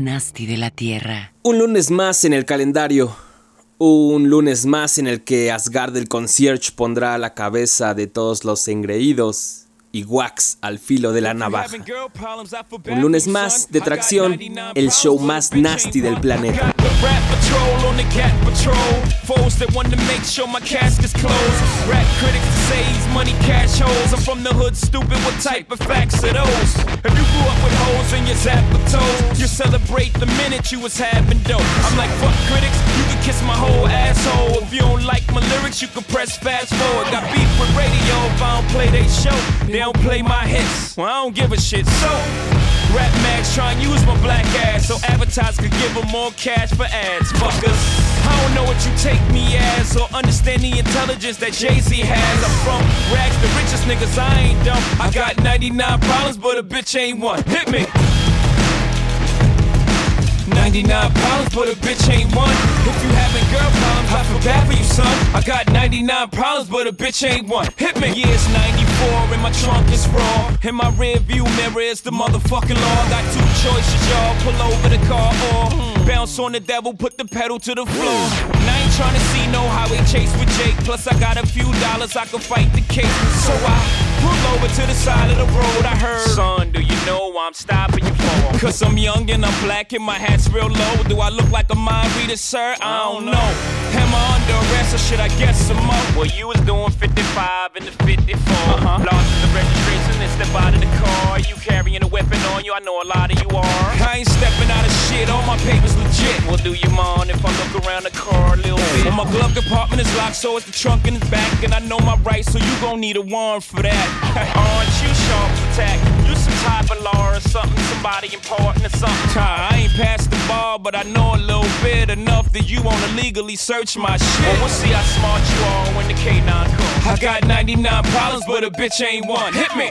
Nasty de la Tierra. Un lunes más en el calendario. Un lunes más en el que Asgard el concierge pondrá la cabeza de todos los engreídos y wax al filo de la navaja. Un lunes más de tracción, el show más nasty del planeta. They don't play my hits. Well, I don't give a shit. So, Rap Max try to use my black ass so advertisers could give them more cash for ads. Fuckers. I don't know what you take me as or understand the intelligence that Jay-Z has. I'm from rags, the richest niggas, I ain't dumb. I got 99 problems, but a bitch ain't one. Hit me. 99 problems, but a bitch ain't one. If you having girl problems, got 99 problems, but a bitch ain't one. Hit me. Yeah, it's 94 and my trunk is raw. In my rear view mirror is the motherfucking law. Got two choices, y'all. Pull over the car or bounce on the devil, put the pedal to the floor. And I ain't trying to see no highway chase with Jake. Plus, I got a few dollars, I can fight the case. So I pull over to the side of the road. I heard, son, do you know I'm stopping you for? Cause I'm young and I'm black and my hat's real low. Do I look like a mind reader, sir? I don't know. Am I under arrest or should I guess some more? Well, you was doing 55 in the 54. Uh-huh. Lost the registration and step out of the car. You carrying a weapon on you, I know a lot of you are. I ain't stepping out of shit, all my papers legit. Well, do you mind if I look around the car a little bit? Well, my glove compartment is locked, so it's the trunk in the back. And I know my rights, so you gon' need a warrant for that. Aren't you sharp for tack? You some type of law or something, somebody important or something. I ain't past the bar, but I know a little bit enough that you wanna legally search my shit. Well, we'll see how smart you are when the K9 comes. I got 99 problems, but a bitch ain't one. Hit me.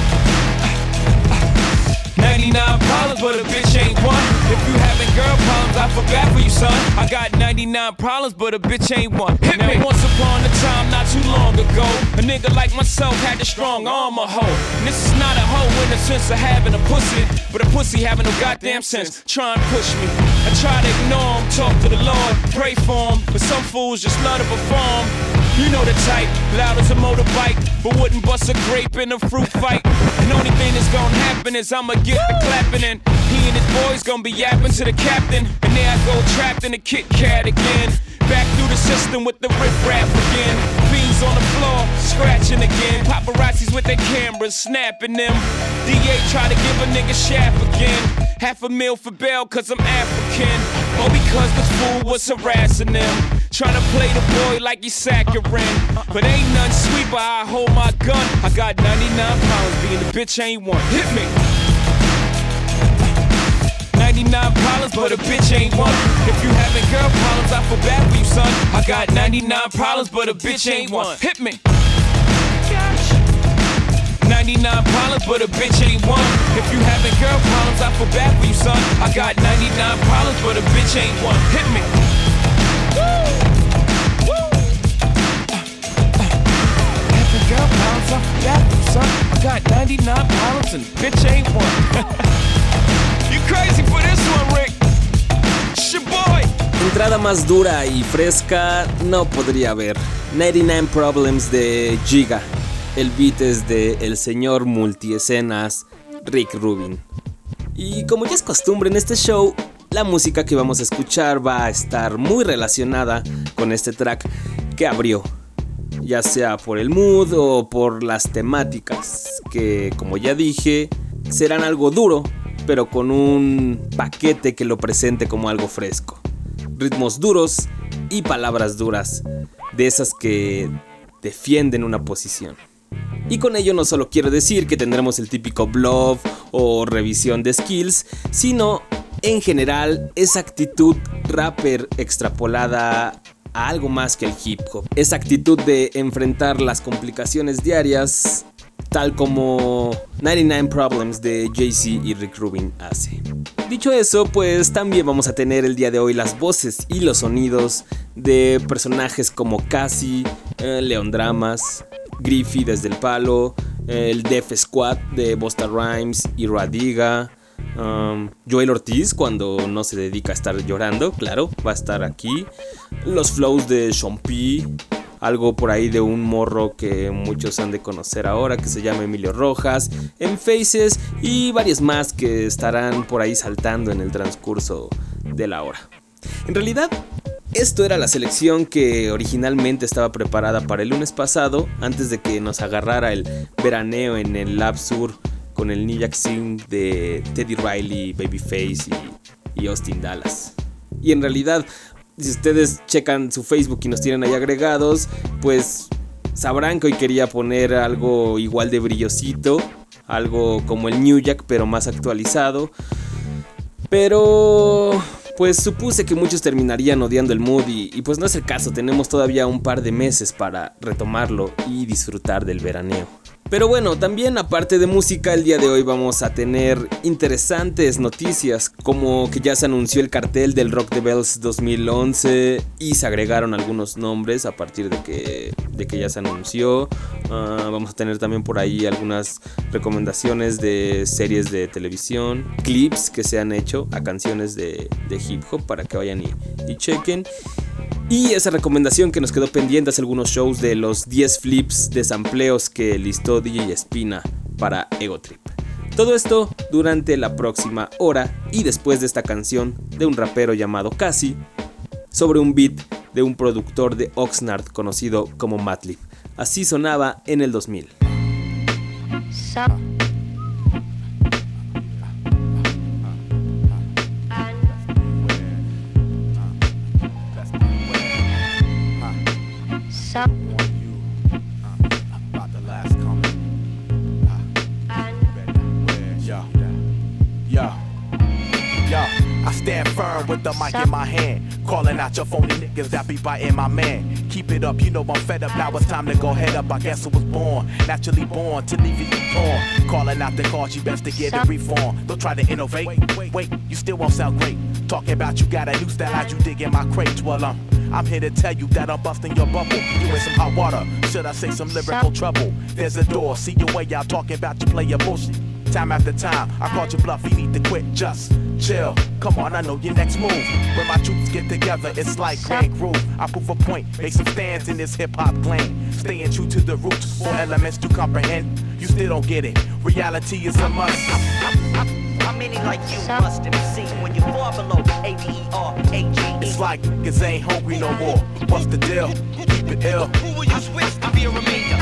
99 problems, but a bitch ain't one. If you having girl problems, I feel bad for you, son. I got 99 problems, but a bitch ain't one. Hit now, me. once upon a time, not too long ago, a nigga like myself had a strong arm, a hoe. And this is not a hoe in the sense of having a pussy, but a pussy having no goddamn sense. Try and push me. I try to ignore him, talk to the Lord, pray for him, but some fools just love to perform. You know the type, loud as a motorbike, but wouldn't bust a grape in a fruit fight. And only thing that's gonna happen is I'ma get the clapping, and he and his boys gonna be yapping to the captain. And there I go trapped in a Kit Kat again. Back through the system with the rip rap again. Beans on the floor, scratching again. Paparazzis with their cameras, snapping them. DA try to give a nigga shaft again. Half a meal for bail, cause I'm African. Or because this fool was harassing them. Trying to play the boy like he's saccharine. But ain't none sweet, but I hold my gun. I got 99 pounds, being a bitch ain't one. Hit me. 99 problems, but a bitch ain't one. If you having girl problems, I feel bad for you, son. I got 99 problems, but a bitch ain't one. Hit me. 99 problems, but a bitch ain't one. If you having girl problems, I feel bad for you, son. I got 99 problems, but a bitch ain't one. Hit me. Having girl problems, I feel bad for you, son. I got 99 problems and bitch ain't one. you crazy for this one, Rick? It's your boy. Entrada más dura y fresca no podría haber. 99 Problems de Giga. El beat es de el señor multiescenas Rick Rubin. Y como ya es costumbre en este show, la música que vamos a escuchar va a estar muy relacionada con este track que abrió. Ya sea por el mood o por las temáticas, que como ya dije, serán algo duro, pero con un paquete que lo presente como algo fresco. Ritmos duros y palabras duras, de esas que defienden una posición. Y con ello no solo quiero decir que tendremos el típico blog o revisión de skills, sino en general esa actitud rapper extrapolada a algo más que el hip hop. Esa actitud de enfrentar las complicaciones diarias tal como 99 Problems de Jay-Z y Rick Rubin hace. Dicho eso, pues también vamos a tener el día de hoy las voces y los sonidos de personajes como Cassie, eh, Leon Dramas, Griffey desde el palo, el Def Squad de Bosta Rhymes y Radiga. Joel Ortiz cuando no se dedica a estar llorando, claro, va a estar aquí. Los flows de Sean algo por ahí de un morro que muchos han de conocer ahora que se llama Emilio Rojas, en Faces y varios más que estarán por ahí saltando en el transcurso de la hora. En realidad, esto era la selección que originalmente estaba preparada para el lunes pasado, antes de que nos agarrara el veraneo en el Lab Sur con el New Jack Sing de Teddy Riley, Babyface y, y Austin Dallas. Y en realidad si ustedes checan su Facebook y nos tienen ahí agregados, pues sabrán que hoy quería poner algo igual de brillosito, algo como el New Jack pero más actualizado. Pero pues supuse que muchos terminarían odiando el mood y, y, pues no es el caso, tenemos todavía un par de meses para retomarlo y disfrutar del veraneo. Pero bueno, también aparte de música, el día de hoy vamos a tener interesantes noticias, como que ya se anunció el cartel del Rock the Bells 2011 y se agregaron algunos nombres a partir de que, de que ya se anunció. Uh, vamos a tener también por ahí algunas recomendaciones de series de televisión, clips que se han hecho a canciones de, hip hop para que vayan y chequen. Y esa recomendación que nos quedó pendiente hace algunos shows de los 10 flips de sampleos que listó DJ Espina para Ego Trip. Todo esto durante la próxima hora y después de esta canción de un rapero llamado Cassie sobre un beat de un productor de Oxnard conocido como Matlib. Así sonaba en el 2000. I stand firm with the mic in my hand. Calling out your phony niggas that be biting my man. Keep it up, you know I'm fed up. Now it's time to go head up. I guess I was born, naturally born to leave you torn. Calling out the cause, you best to get it reformed. Don't try to innovate. Wait, wait, you still won't sound great. Talking about you got a new style, how you dig in my crates. Well, um, I'm here to tell you that I'm busting your bubble. You in some hot water, should I say some lyrical trouble? There's a door, see your way out talking about you play your bullshit. Time after time, I called you bluff, you need to quit, just chill. Come on, I know your next move. When my troops get together, it's like Grand Groove. I prove a point, make some stands in this hip hop clan. Staying true to the roots, four elements to comprehend. You still don't get it, reality is a must. How many like you must have seen when you below A-V-E-R-A-G-E? It's like niggas ain't hungry no more. What's the deal? Keep it ill. Who will you switch to be a remainder?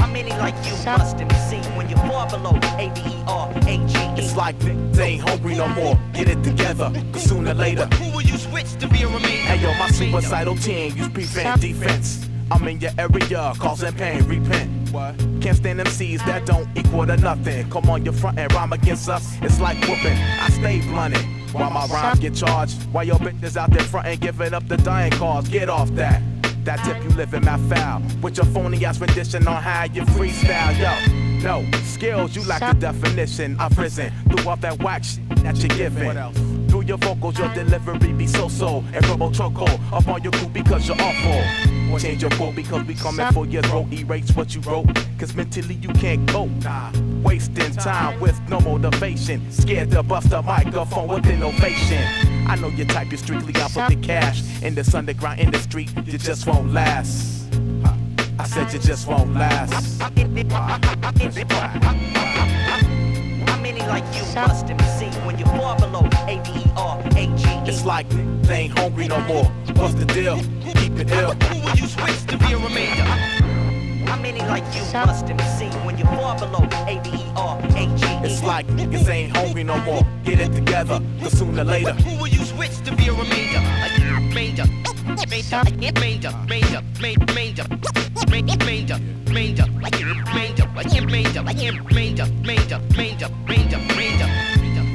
How many like you must have seen when you fall below A-V-E-R-A-G-E? It's like niggas ain't hungry no more. Get it together, cause sooner or later. Who will you switch to be a remainder? Hey yo, my suicidal team use prevent defense. I'm in your area, causing pain, repent. What? Can't stand them MCs that don't equal to nothing. Come on your front and rhyme against us, it's like whooping. I stay blunted while my rhymes get charged. While your bitches out there front and giving up the dying cause. Get off that. That tip you live in my foul. With your phony ass rendition on how you freestyle, yo. No, skills, you lack the definition. I've risen through all that whack shit that you're giving. Through your vocals, your delivery be so-so. And robo choco up on your crew because you're awful. Change your quote because we coming for your throat. Erase what you wrote, cause mentally you can't cope. Nah. Wasting time with no motivation. Scared to bust a microphone with innovation. I know your type, you're strictly out for the cash. In this underground industry, you just won't last. I said you just won't last. How like you must have seen when you fall below A-V-E-R-A-G-E? It's like they ain't hungry no more. What's the deal? Keep it ill. Who will you switch to be a remainder? How many like you must have seen when you far below A-V-E-R-A-G-E? It's like niggas ain't hungry no more. Get it together, cause sooner or later. Who will you switch to be a remainder? A remainder.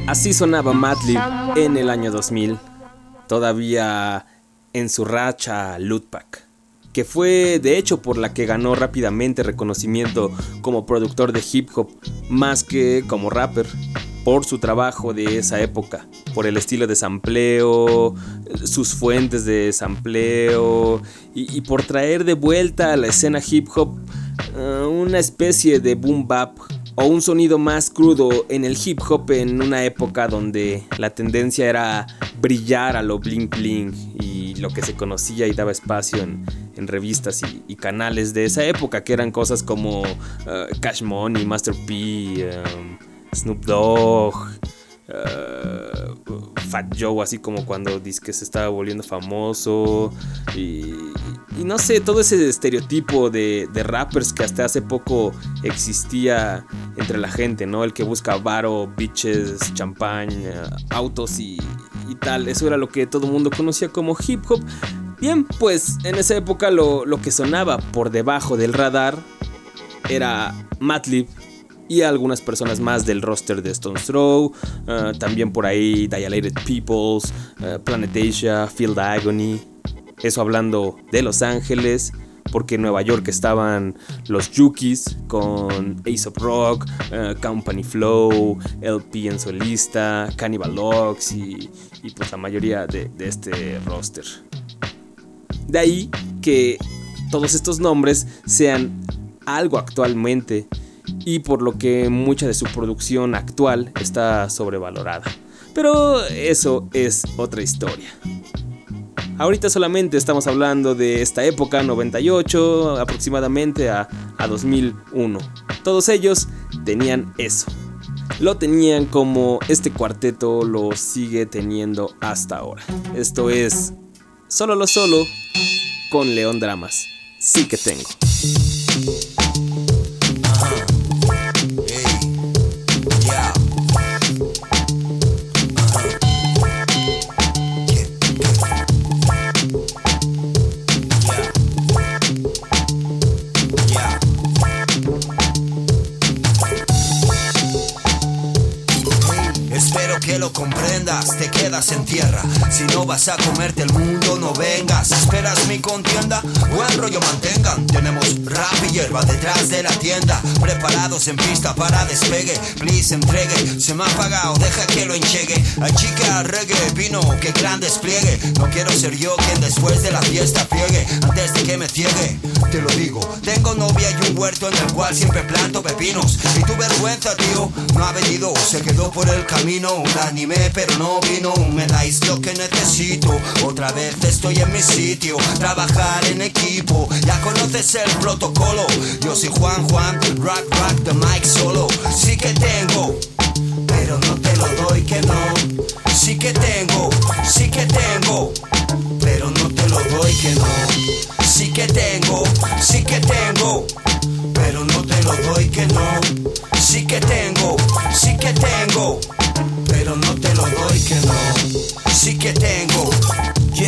Así sonaba Madlib en el año 2000, todavía en su racha Lootpack, que fue de hecho por la que ganó rápidamente reconocimiento como productor de hip hop más que como rapper por su trabajo de esa época, por el estilo de sampleo, sus fuentes de sampleo y, por traer de vuelta a la escena hip hop uh, una especie de boom bap o un sonido más crudo en el hip hop en una época donde la tendencia era brillar a lo bling bling y lo que se conocía y daba espacio en, revistas y, canales de esa época que eran cosas como uh, Cash Money, Master P, um, Snoop Dogg, uh, Fat Joe, así como cuando dice se estaba volviendo famoso y, no sé, todo ese estereotipo de, rappers que hasta hace poco existía entre la gente, ¿no? El que busca varo, bitches, champán, autos y, tal. Eso era lo que todo el mundo conocía como hip hop. Bien, pues en esa época lo, lo que sonaba por debajo del radar era Madlib y algunas personas más del roster de Stone's Throw. Uh, también por ahí Dilated Peoples, uh, Planet Asia, Field Agony. Eso hablando de Los Ángeles. Porque en Nueva York estaban los Yukis con Ace of Rock, uh, Company Flow, LP en solista, Cannibal Locks y, pues la mayoría de este roster. De ahí que todos estos nombres sean algo actualmente y por lo que mucha de su producción actual está sobrevalorada. Pero eso es otra historia. Ahorita solamente estamos hablando de esta época, 98 aproximadamente a, a 2001. Todos ellos tenían eso. Lo tenían como este cuarteto lo sigue teniendo hasta ahora. Esto es Solo lo Solo con León Dramas. Sí que tengo. Si no vas a comerte el mundo, no vengas. Esperas mi contienda, buen rollo mantengan. Tenemos rap y hierba detrás de la tienda. Preparados en pista para despegue. Please entregue, se me ha apagado, deja que lo enchegue. Hay chica reggae, vino, que gran despliegue. No quiero ser yo quien después de la fiesta friegue. Antes de que me ciegue, te lo digo. Tengo novia y un huerto en el cual siempre planto pepinos. Y tu vergüenza, tío, no ha venido, se quedó por el camino. Un animé, pero no vino. Me dais lo que necesito. Otra vez estoy en mi sitio. Trabajar en equipo. Ya conoces el Yo soy Juan Juan, rock rock the mic solo. Sí que tengo, pero no te lo doy que no. Sí que tengo, sí que tengo, pero no te lo doy que no. Sí que tengo, sí que tengo, pero no te lo doy que no. Sí que tengo, sí que tengo pero no te lo doy que no. Sí que tengo.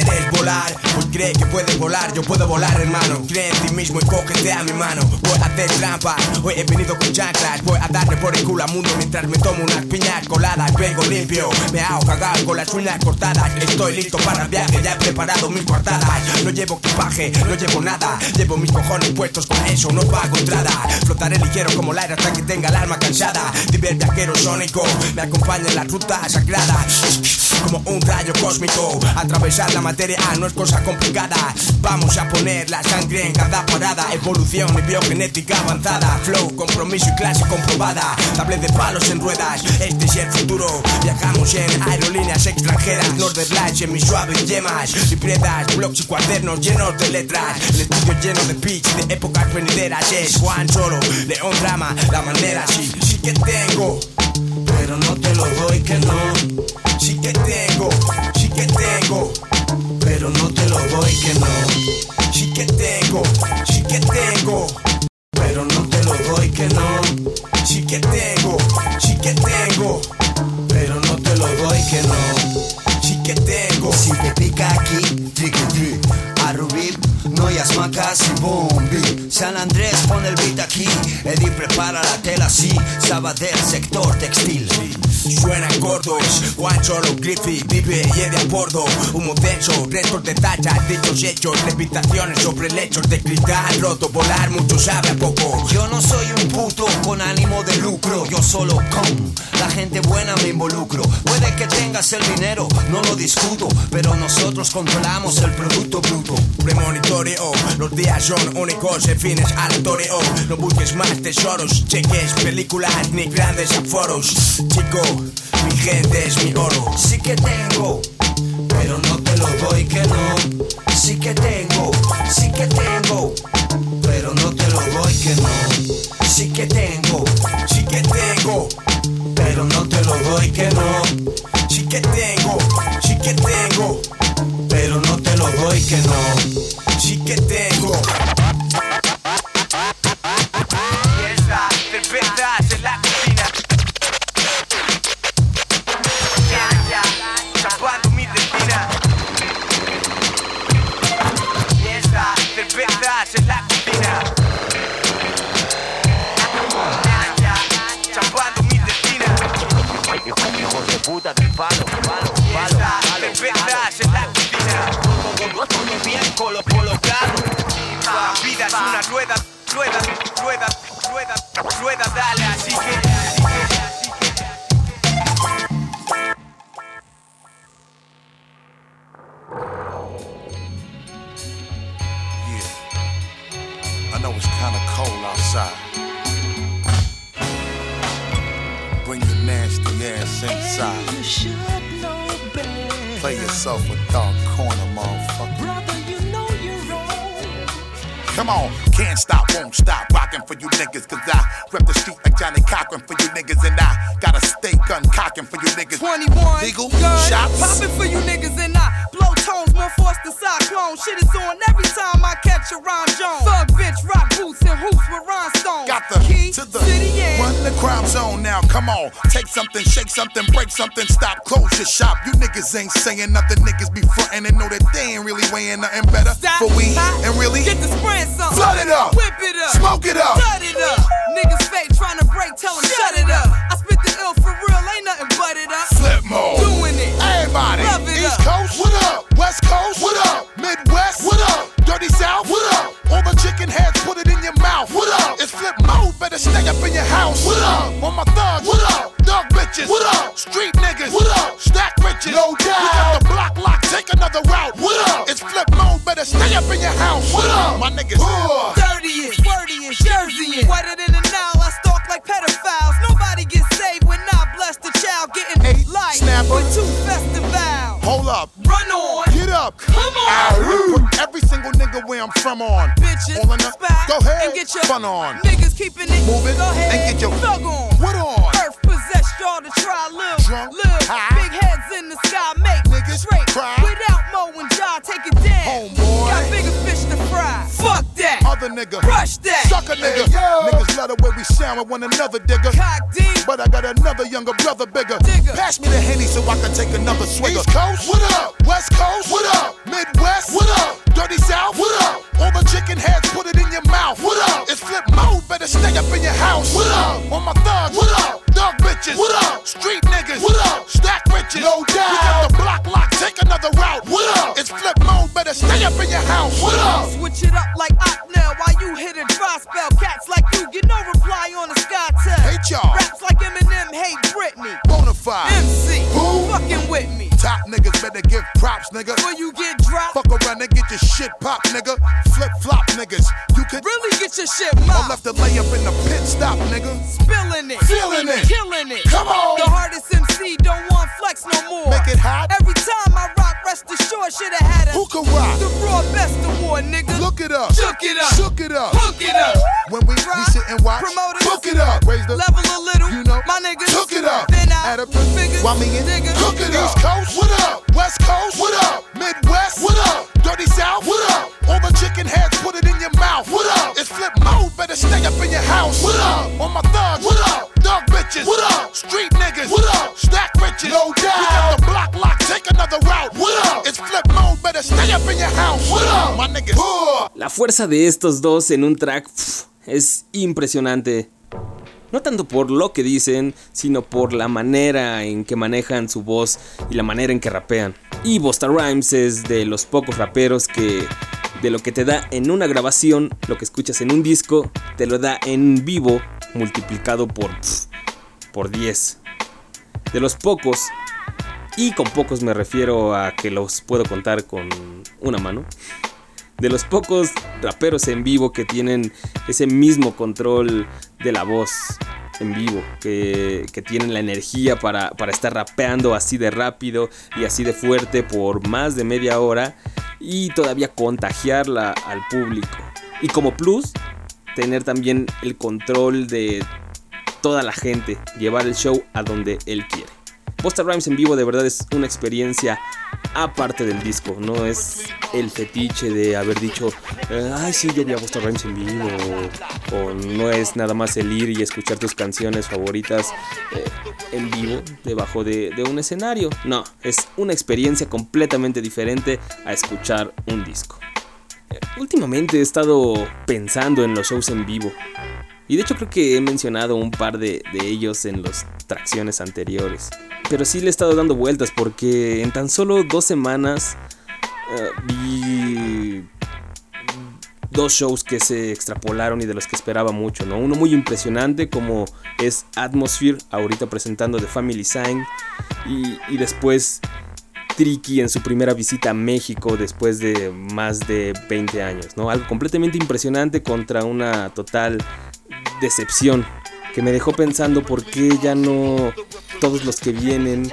¿Quieres volar? Pues cree que puedes volar, yo puedo volar hermano. Cree en ti mismo y cógete a mi mano. Voy a hacer trampa, hoy he venido con chanclas. Voy a darle por el culo al mundo mientras me tomo unas piñas coladas. Vengo limpio, me hago cagar con las uñas cortadas. Estoy listo para el viaje, ya he preparado mis cortadas No llevo equipaje, no llevo nada. Llevo mis cojones puestos con eso, no pago entrada. Flotaré ligero como el aire hasta que tenga el alma cansada. Diver viajero sónico, me acompaña en la ruta sagrada Como un rayo cósmico, atravesar la materia no es cosa complicada. Vamos a poner la sangre en cada parada. Evolución y biogenética avanzada. Flow, compromiso y clase comprobada. Tablet de palos en ruedas, este es el futuro. Viajamos en aerolíneas extranjeras. Northern Lights en mis suaves yemas. Libreta, blogs y cuadernos llenos de letras. El estudio lleno de pitch de épocas venideras. Es Juan Solo, León Drama, la manera sí, sí que tengo. Pero no te lo doy que no. Sí que tengo, sí que tengo pero no te lo doy que no. Sí que tengo, sí que tengo, pero no te lo doy que no. Sí que tengo, sí que tengo, pero no te lo doy que no. Sí que tengo, si te pica aquí, tricky trick, a Rubí. No hay macas y bombi. San Andrés pone el beat aquí. Eddie prepara la tela, sí. del sector textil. Suena gordos, guancho los griffy, vive y es de a bordo. Humo denso, restos de tacha, dichos hechos, levitaciones sobre lechos de cristal roto, volar mucho sabe a poco. Yo no soy un puto con ánimo de lucro, yo solo con la gente buena me involucro. Puede que tengas el dinero, no lo discuto, pero nosotros controlamos el producto bruto. Premonitorio, los días son únicos, en fines aleatorio. No busques más tesoros, cheques, películas ni grandes aforos. Chico, mi gente es mi oro. Sí que tengo, pero no te lo doy que no. Sí que tengo, sí que tengo, nothing better stop. for we Stop. and really get the spraying something. flood it up, Whip it up. smoke it up. We with one another, digger. But I got another younger brother, bigger. Digger. Pass me the henny so I can take another swigger. East Coast, what nigga. Flip flop, niggas. You could really get your shit mopped. left to lay up in the pit stop, nigga. Spilling it, Feeling it. killing it. Come on. The hardest MC don't want flex no more. Make it hot. Every time I rock, rest assured, shoulda had a Who can rock? the raw best award, nigga. Look it up. Shook it up. Shook it up. Hook it up. When we, we Rock. sit and watch, Promoters. book it up. Raise the Level a little, You know. my niggas. Hook it up. Then I Add up figures, Why me and niggas. Hook it up. East Coast, what up? West Coast, what up? Midwest, what up? Dirty South, what up? All the chicken heads, put it in your mouth. What up? It's flip mode, better stay up in your house. What up? On my thugs, what up? Dog bitches, what up? Street niggas, what up? Stack riches, no doubt. We got the block lock, take another route. What up? It's flip mode, better stay up in your house. What up? My niggas. La fuerza de estos dos en un track pf, es impresionante. No tanto por lo que dicen, sino por la manera en que manejan su voz y la manera en que rapean. Y Busta Rhymes es de los pocos raperos que de lo que te da en una grabación, lo que escuchas en un disco, te lo da en vivo multiplicado por por 10. De los pocos, y con pocos me refiero a que los puedo contar con una mano. De los pocos raperos en vivo que tienen ese mismo control de la voz en vivo, que, que tienen la energía para, para estar rapeando así de rápido y así de fuerte por más de media hora y todavía contagiarla al público. Y como plus, tener también el control de toda la gente, llevar el show a donde él quiere. Busta Rhymes en vivo de verdad es una experiencia aparte del disco, no es el fetiche de haber dicho, eh, ay sí, yo vi a Busta Rhymes en vivo, o, no es nada más el ir y escuchar tus canciones favoritas eh, en vivo debajo de, de un escenario, no, es una experiencia completamente diferente a escuchar un disco. Eh, últimamente he estado pensando en los shows en vivo. Y de hecho creo que he mencionado un par de, de ellos en las tracciones anteriores. Pero sí le he estado dando vueltas porque en tan solo dos semanas eh, vi dos shows que se extrapolaron y de los que esperaba mucho, ¿no? Uno muy impresionante como es Atmosphere, ahorita presentando The Family Sign, y, y después Tricky en su primera visita a México después de más de 20 años, ¿no? Algo completamente impresionante contra una total decepción que me dejó pensando por qué ya no todos los que vienen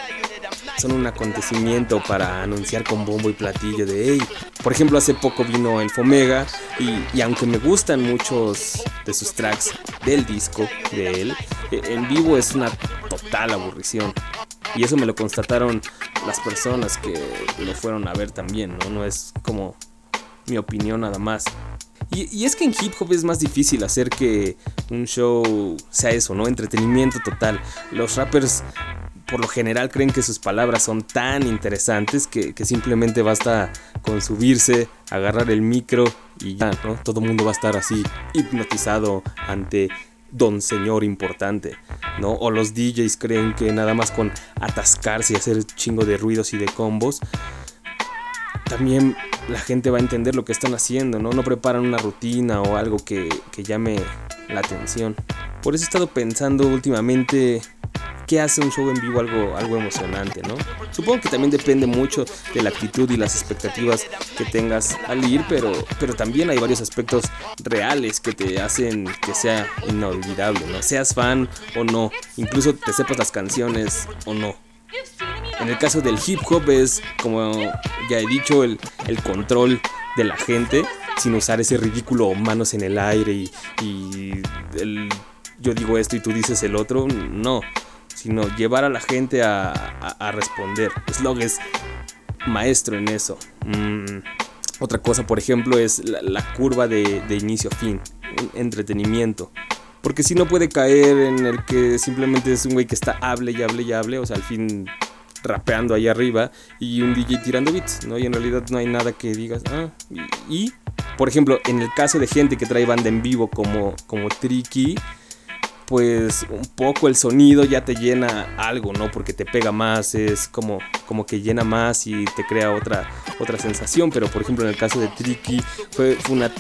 son un acontecimiento para anunciar con bombo y platillo de hey. Por ejemplo, hace poco vino el Fomega y, y, aunque me gustan muchos de sus tracks del disco de él, eh, en vivo es una total aburrición. Y eso me lo constataron las personas que lo fueron a ver también, ¿no? No es como mi opinión nada más. Y, es que en hip hop es más difícil hacer que un show sea eso, ¿no? Entretenimiento total. Los rappers por lo general creen que sus palabras son tan interesantes que, que simplemente basta con subirse, agarrar el micro y ya, ¿no? Todo el mundo va a estar así hipnotizado ante don señor importante, ¿no? O los DJs creen que nada más con atascarse y hacer chingo de ruidos y de combos también la gente va a entender lo que están haciendo, ¿no? No preparan una rutina o algo que, que llame la atención. Por eso he estado pensando últimamente qué hace un show en vivo algo, algo emocionante, ¿no? Supongo que también depende mucho de la actitud y las expectativas que tengas al ir, pero, pero también hay varios aspectos reales que te hacen que sea inolvidable, ¿no? Seas fan o no, incluso te sepas las canciones o no. En el caso del hip hop es, como ya he dicho, el, el control de la gente sin usar ese ridículo manos en el aire y, el, yo digo esto y tú dices el otro. No, sino llevar a la gente a, a, a responder. Slog es maestro en eso. Mm, otra cosa, por ejemplo, es la, la curva de, de inicio a fin, entretenimiento. Porque si no puede caer en el que simplemente es un güey que está hable y hable y hable, o sea, al fin rapeando ahí arriba y un DJ tirando beats, ¿no? Y en realidad no hay nada que digas, ah, y, y por ejemplo, en el caso de gente que trae banda en vivo como, como Tricky, pues un poco el sonido ya te llena algo, ¿no? Porque te pega más, es como, como que llena más y te crea otra, otra sensación. Pero por ejemplo en el caso de Tricky fue, fue una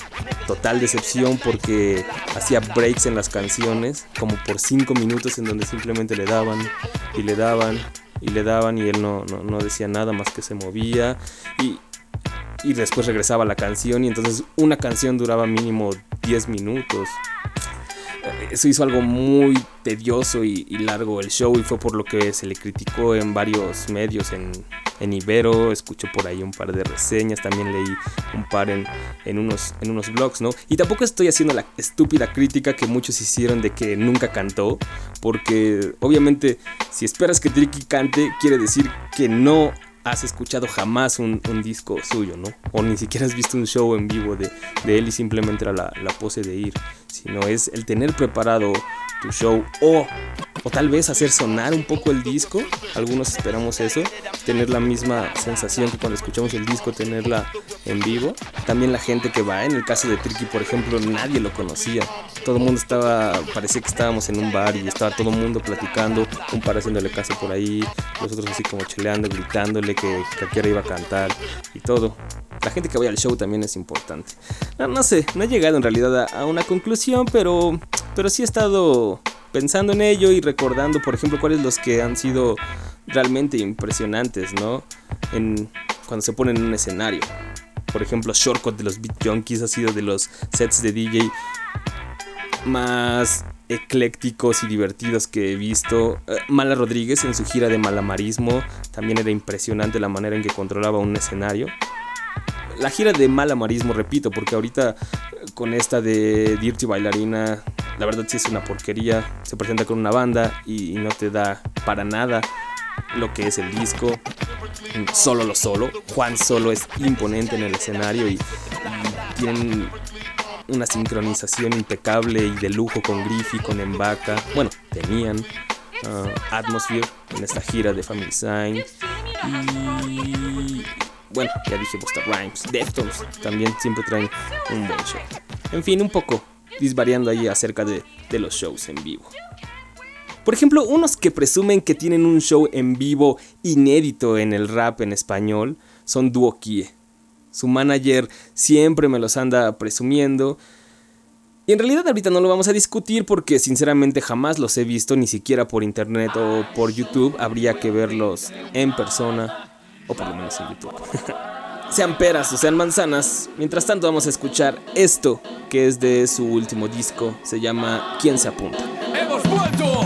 total decepción porque hacía breaks en las canciones, como por 5 minutos en donde simplemente le daban y le daban y le daban y él no, no, no decía nada más que se movía y, y después regresaba la canción y entonces una canción duraba mínimo 10 minutos eso hizo algo muy tedioso y, largo el show y fue por lo que se le criticó en varios medios, en, en Ibero, escuché por ahí un par de reseñas, también leí un par en, en, unos, en unos blogs, ¿no? Y tampoco estoy haciendo la estúpida crítica que muchos hicieron de que nunca cantó, porque obviamente si esperas que Tricky cante, quiere decir que no has escuchado jamás un, disco suyo, ¿no? O ni siquiera has visto un show en vivo de, él y simplemente la, la, pose de ir, sino es el tener preparado tu show o o tal vez hacer sonar un poco el disco. Algunos esperamos eso, tener la misma sensación que cuando escuchamos el disco, tenerla en vivo. También la gente que va, en el caso de Tricky, por ejemplo, nadie lo conocía. Todo el mundo estaba, parecía que estábamos en un bar y estaba todo el mundo platicando, un par haciéndole caso por ahí, los otros así como cheleando, gritándole que cualquiera iba a cantar y todo. La gente que vaya al show también es importante. No, no sé, no he llegado en realidad a, a una conclusión, pero, pero sí he estado pensando en ello y recordando, por ejemplo, cuáles los que han sido realmente impresionantes, ¿no? Cuando se ponen en un escenario. Por ejemplo, Shortcut de los Beat Junkies ha sido de los sets de DJ más eclécticos y divertidos que he visto. Eh, Mala Rodríguez en su gira de Malamarismo también era impresionante la manera en que controlaba un escenario. La gira de Malamarismo, repito, porque ahorita con esta de Dirty Bailarina, la verdad sí es una porquería. Se presenta con una banda y, no te da para nada lo que es el disco. Solo lo solo. Juan Solo es imponente en el escenario y, tienen una sincronización impecable y de lujo con Griffey, con Embaka. Bueno, tenían uh, Atmosphere en esta gira de Family Sign. Bueno, ya dije Busta Rhymes. Deftones también siempre traen un buen show. En fin, un poco disvariando ahí acerca de, de los shows en vivo. Por ejemplo, unos que presumen que tienen un show en vivo inédito en el rap en español son Duo Kie. Su manager siempre me los anda presumiendo. Y en realidad ahorita no lo vamos a discutir porque sinceramente jamás los he visto ni siquiera por internet o por YouTube. Habría que verlos en persona o por lo menos en YouTube. sean peras o sean manzanas. Mientras tanto vamos a escuchar esto que es de su último disco. Se llama ¿Quién se apunta? ¡Hemos vuelto!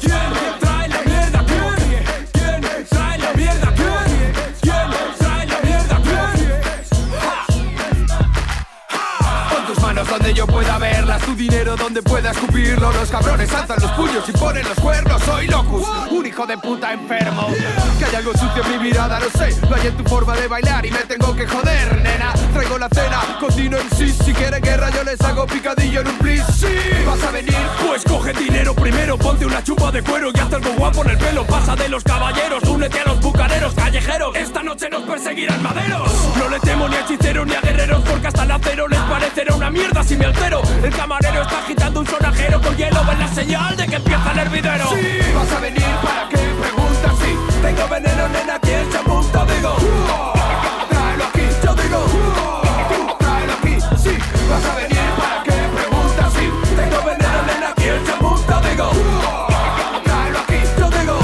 ¿Quién trae la mierda? ¿Quién? ¿Quién trae la mierda? ¿Quién? ¿Quién trae la mierda? ¿Quién? Pon tus manos donde yo pueda verlas, tu dinero donde pueda escupirlo. Los cabrones alzan los puños y ponen los cuernos. Soy Locus, un hijo de puta enfermo. Que hay algo sucio en mi mirada, no sé. No hay en tu forma de bailar y me tengo que joder, nena. Traigo la cena, cocino en sí. Si quieren guerra, yo les hago picadillo en un plis. Sí, vas a venir. Pues coge dinero primero, ponte una chupa de cuero y hazte algo guapo en el pelo. Pasa de los caballeros, únete a los bucaneros callejeros. Esta noche nos perseguirán maderos. No le temo ni a hechiceros ni a guerreros, porque hasta el acero les parecerá una mierda si me altero. Camarero está agitando un sonajero con hielo, en la señal de que empieza el hervidero. Sí, vas a venir para que preguntas si Tengo veneno, nena, ¿quién se apunta? Digo, Tráelo aquí, yo digo. Tráelo aquí, sí, vas a venir para que preguntas si tengo veneno, nena, ¿quién se apunta? Digo, Tráelo aquí, yo digo.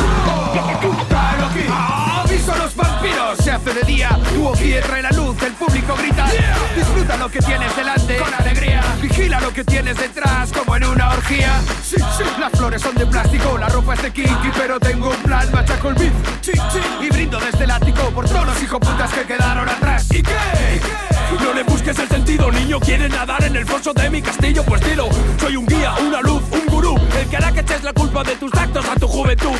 Tráelo aquí. Aviso a los vampiros, se hace de día. Tu okie Disfruta lo que tienes delante con alegría. Vigila lo que tienes detrás, como en una orgía. Las flores son de plástico, la ropa es de kinky, pero tengo un plan, machaco el beat. Sí, sí, y brindo desde el ático por todos los hijoputas que quedaron atrás. ¿y qué? No le busques el sentido, niño. Quieres nadar en el foso de mi castillo, pues dilo. Soy un guía, una luz, un gurú. El que hará que eches la culpa de tus actos a tu juventud.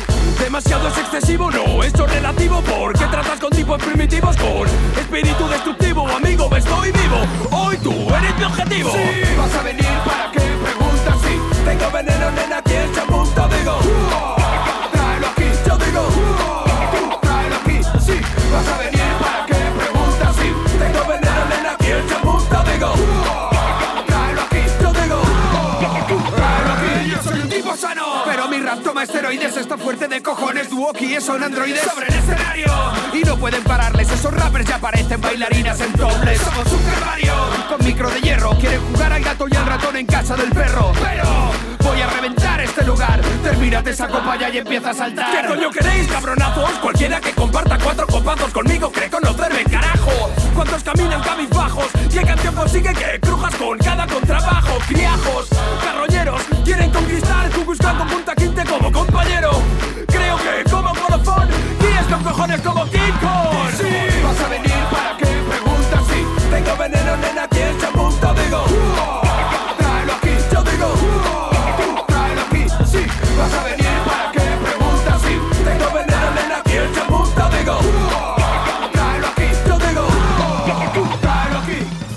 Demasiado es excesivo, no, esto es relativo. ¿Por qué tratas con tipos primitivos? Con espíritu destructivo, amigo, estoy vivo. Hoy tú eres mi objetivo. Sí, vas a venir para que preguntas si Tengo veneno, nena, ¿quién se apunta? Digo, esteroides, está fuerte de cojones. Duoki son androides sobre el escenario. Y no pueden pararles, esos rappers ya parecen bailarinas en dobles. Somos un calvario. Con micro de hierro, quieren jugar al gato y al ratón en casa del perro. Pero voy a reventar lugar. Termínate esa copa ya y empieza a saltar. ¿Qué coño queréis, cabronazos? Cualquiera que comparta cuatro copazos conmigo cree conocerme, carajo. ¿Cuántos caminan cabizbajos? ¿Qué canción consigue que crujas con cada contrabajo? Criajos, carroñeros, quieren conquistar tú buscando punta quinte como compañero. Creo que como colofón es con cojones como King Kong. Sí, vas a venir para que preguntas si Tengo veneno, nena, ¿quién se apunta? Digo,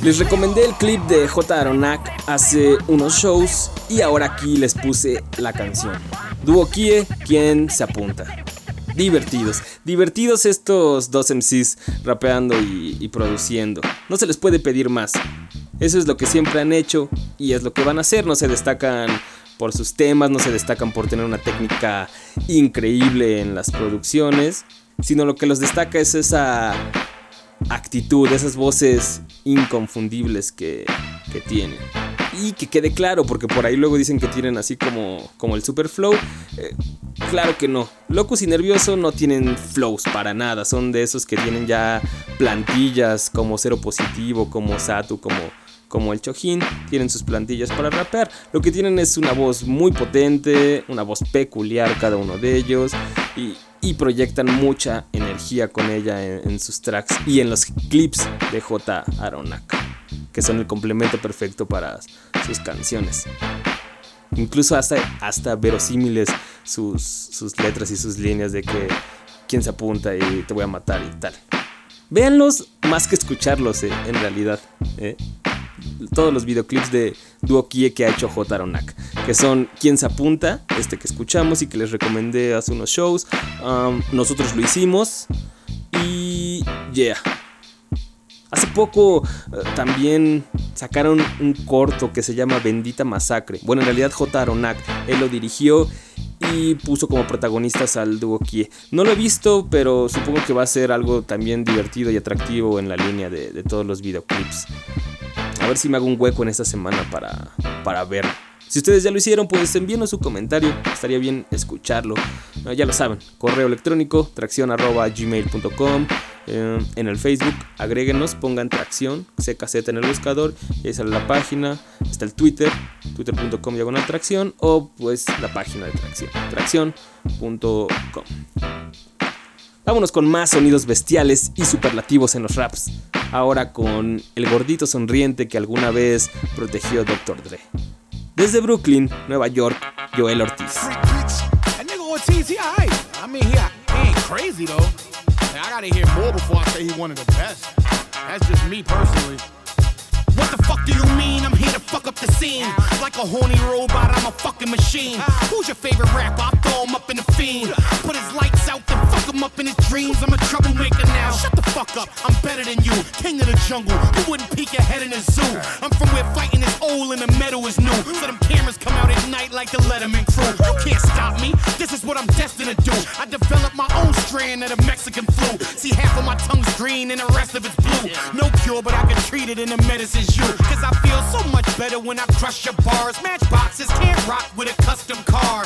Les recomendé el clip de J. Aronak hace unos shows y ahora aquí les puse la canción. Duo Kie, ¿quién se apunta? Divertidos, divertidos estos dos MCs rapeando y, y produciendo. No se les puede pedir más. Eso es lo que siempre han hecho y es lo que van a hacer. No se destacan por sus temas, no se destacan por tener una técnica increíble en las producciones, sino lo que los destaca es esa actitud, esas voces inconfundibles que, que tienen. Y que quede claro, porque por ahí luego dicen que tienen así como, como el super flow. Eh, claro que no. Locus y Nervioso no tienen flows para nada. Son de esos que tienen ya plantillas como Cero Positivo, como Satu, como, como el Chojin. Tienen sus plantillas para rapear. Lo que tienen es una voz muy potente, una voz peculiar cada uno de ellos. Y, proyectan mucha energía con ella en, sus tracks y en los clips de J. Aronak, que son el complemento perfecto para sus canciones. Incluso hasta, hasta verosímiles sus, sus letras y sus líneas de que quién se apunta y te voy a matar y tal. Véanlos más que escucharlos eh, en realidad. Eh. Todos los videoclips de Duo Kie que ha hecho J. Aronak, que son Quién se apunta, este que escuchamos y que les recomendé hace unos shows. Um, nosotros lo hicimos y yeah. Hace poco uh, también sacaron un corto que se llama Bendita Masacre. Bueno, en realidad J. Aronak, él lo dirigió y puso como protagonistas al dúo Kie. No lo he visto, pero supongo que va a ser algo también divertido y atractivo en la línea de, de todos los videoclips. A ver si me hago un hueco en esta semana para, para. Si ustedes ya lo hicieron, pues envíenos su comentario. Estaría bien escucharlo. Uh, ya lo saben, correo electrónico tracción.gmail.com eh, En el Facebook, agréguenos, pongan tracción, CKZ en el buscador. Ahí sale la página. Está el Twitter, twitter.com diagonal tracción. O pues la página de tracción, tracción.com. Vámonos con más sonidos bestiales y superlativos en los raps. Ahora con el gordito sonriente que alguna vez protegió Dr. Dre. Desde Brooklyn, Nueva York, Joel Ortiz. The. What the fuck do you mean? I'm here to fuck up the scene. Like a horny robot, I'm a fucking machine. Who's your favorite rapper? I throw up in the fiend. Put his lights out, then him up in his dreams. I'm a troublemaker now. Shut the fuck up. I'm better than you. King of the jungle. Who wouldn't peek your head in a zoo. I'm from where fighting is old and the metal is new. So them cameras come out at night like the Letterman crew. You can't stop me. This is what I'm destined to do. I developed my own strand of the Mexican flu. See, half of my tongue's green and the rest of it's blue. No cure, but I can treat it in the medicine's you. Cause I feel so much better when I crush your bars. Matchboxes can't rock with a custom car.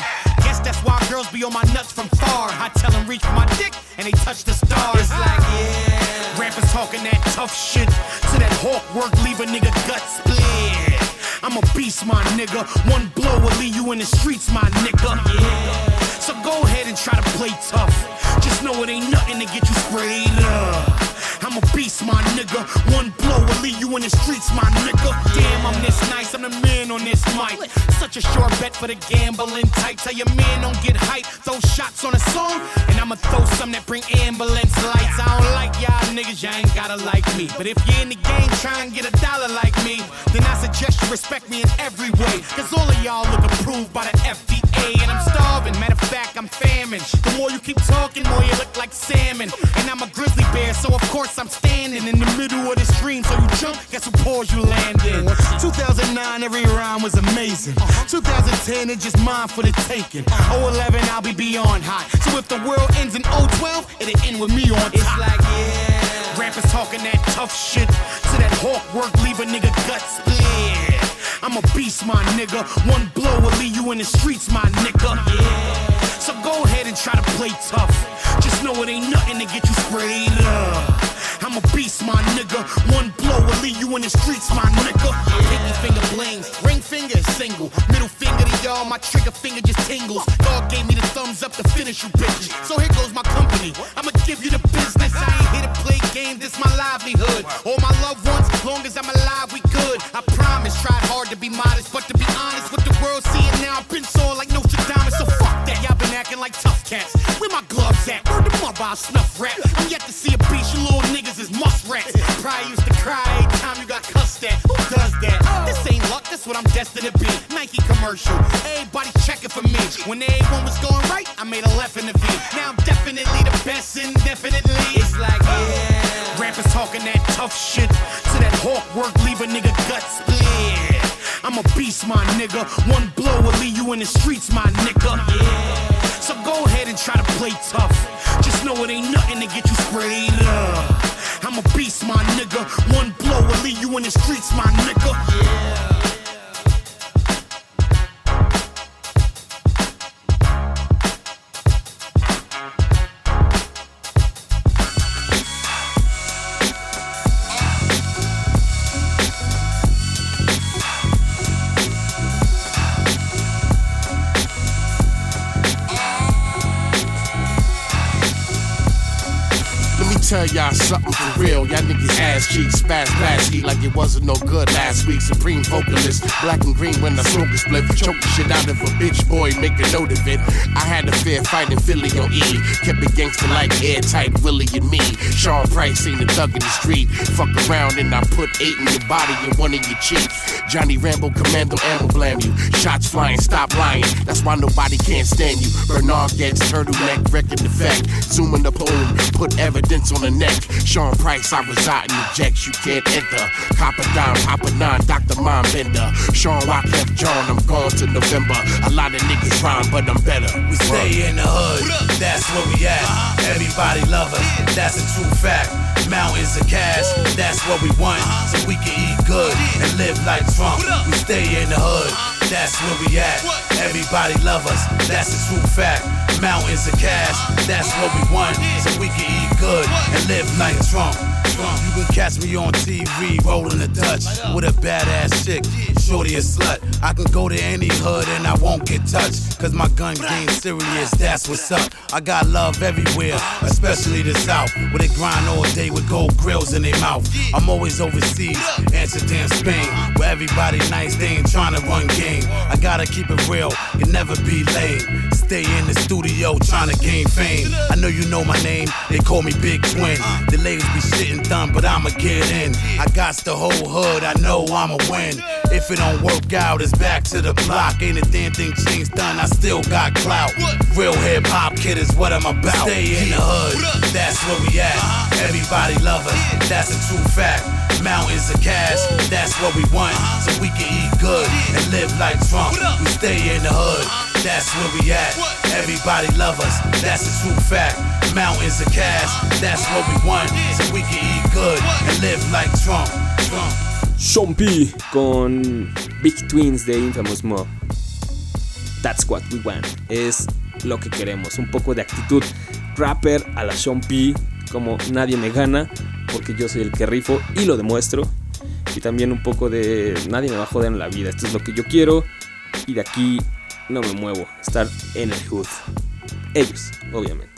That's why girls be on my nuts from far. I tell them reach for my dick and they touch the stars. It's like, yeah. Rappers talking that tough shit. To that hawk work, leave a nigga gut split. I'm a beast, my nigga. One blow will leave you in the streets, my nigga. Yeah. So go ahead and try to play tough. Just know it ain't nothing to get you sprayed up. I'm a beast, my nigga. One blow will leave you in the streets, my nigga. Damn, I'm this nice. I'm the man on this mic. Such a sure bet for the gambling type. Tell your man don't get hype. Throw shots on a song, and I'ma throw some that bring ambulance lights. I don't like y'all niggas, y'all ain't gotta like me. But if you're in the game, try and get a dollar like me. Then I suggest you respect me in every way. Cause all of y'all look approved by the FDA. And I'm starving. Matter of fact, I'm famished. The more you keep talking, more you so of course I'm standing in the middle of the stream. So you jump, guess who pause you land in? 2009, every rhyme was amazing. 2010, it's just mine for the taking. 011, I'll be beyond hot. So if the world ends in 012, it'll end with me on top. It's like, yeah. Rappers talking that tough shit. To that hawk work, leave a nigga gut split. I'm a beast, my nigga. One blow will leave you in the streets, my nigga. Yeah. So go ahead and try to play tough. In the streets, my nigga. Pinky finger bling, ring finger is single. Middle finger to y'all, my trigger finger just tingles. God gave me the thumbs up to finish you bitches. So here goes my company. I'ma give you the business. I ain't here to play games, this my livelihood. All my loved ones, long as I'm alive, we good. I promise, tried hard to be modest, but to be honest, with the world seeing now, I've been sore like Nostradamus. So fuck that, y'all been acting like tough cats. Where my gloves at? Word the up, I'll snuff rap. To be. Nike commercial, everybody checking for me. When everyone was going right, I made a left in the V. Now I'm definitely the best, indefinitely. It's like, yeah. Rappers talking that tough shit. To that hawk work, leave a nigga gut split. I'm a beast, my nigga. One blow will leave you in the streets, my nigga. Yeah. So go ahead and try to play tough. Just know it ain't nothing to get you sprayed up. I'm a beast, my nigga. One blow will leave you in the streets, my nigga. Yeah. Tell y'all something for real. Y'all niggas ass cheeks, spaz eat like it wasn't no good last week. Supreme vocalist, black and green when I smoke a split. Choke the shit out of a bitch boy, make a note of it. I had a fair fight in Philly on E. Kept it gangster like airtight Willie and me. Sean Price ain't a thug in the street. Fuck around and I put eight in your body and one in your cheeks. Johnny Rambo, Commando, ammo blam you. Shots flying, stop lying. That's why nobody can't stand you. Bernard gets turtleneck, wrecking effect. Zooming the poem, put evidence on the neck. Sean Price, I reside in the jets, you can't enter. Copper down, Papa Nine, Dr. Mom Bender. Sean Wyclef John, I'm gone to November. A lot of niggas rhyme, but I'm better. We stay in the hood, that's where we at. Uh-huh. Everybody love us, that's a true fact. Mountains of cash, that's what we want. Uh-huh. So we can eat good and live like Trump. We stay in the hood, uh-huh. That's where we at. Everybody love us, that's a true fact. Mountains of cash, that's what we want. So we can eat good and live like Trump. You can catch me on TV rolling a Dutch with a badass chick, shorty a slut. I can go to any hood and I won't get touched. Cause my gun game serious, that's what's up. I got love everywhere, especially the South, where they grind all day with gold grills in their mouth. I'm always overseas, Amsterdam, Spain, where everybody nice, they ain't trying to run game. I gotta keep it real, can never be lame. Stay in the studio trying to gain fame. I know you know my name, they call me Big Twin. The ladies be shitting done, but I'ma get in. I got the whole hood, I know I'ma win. If it don't work out, it's back to the block. Ain't a damn thing changed done, I still got clout. Real hip hop kid is what I'm about. Stay in the hood, that's where we at. Everybody love us, that's a true fact. Mountains of cash, that's what we want. So we can eat good and live like Trump. We stay in the hood, that's where we at. Everybody love us, that's a true fact. Mountains of cash, that's what we want. So we can eat good and live like Trump. Trump. Sean P con Big Twins de Infamous Mob. That's what we want. Es lo que queremos. Un poco de actitud rapper a la Sean P. Como nadie me gana. Porque yo soy el que rifo y lo demuestro. Y también un poco de nadie me va a joder en la vida. Esto es lo que yo quiero. Y de aquí no me muevo. Estar en el hood. Ellos, obviamente.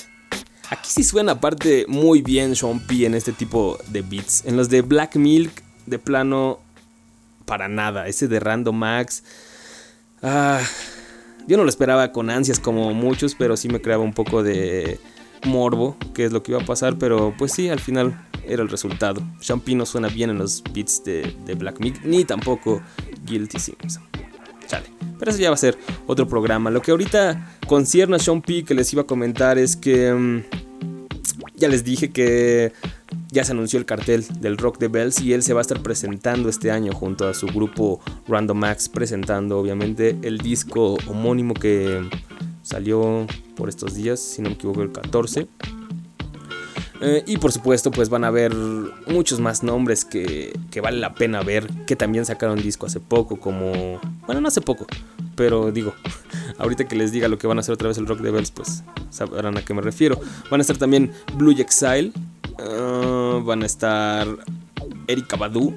Aquí sí suena aparte muy bien Sean P en este tipo de beats. En los de Black Milk, de plano, para nada. Ese de Random Max. Ah, yo no lo esperaba con ansias como muchos, pero sí me creaba un poco de morbo, que es lo que iba a pasar. Pero pues sí, al final era el resultado. P no suena bien en los beats de, de Black Milk, ni tampoco Guilty Simpson. Chale. Pero eso ya va a ser otro programa. Lo que ahorita concierne a Sean P que les iba a comentar es que mm, ya les dije que ya se anunció el cartel del Rock the Bells y él se va a estar presentando este año junto a su grupo Random Max, presentando obviamente el disco homónimo que salió por estos días, si no me equivoco, el 14. Eh, y por supuesto, pues van a ver muchos más nombres que, que, vale la pena ver. Que también sacaron disco hace poco, como. Bueno, no hace poco, pero digo, ahorita que les diga lo que van a hacer otra vez el Rock Bells, pues sabrán a qué me refiero. Van a estar también Blue Exile, uh, van a estar Erika Badu.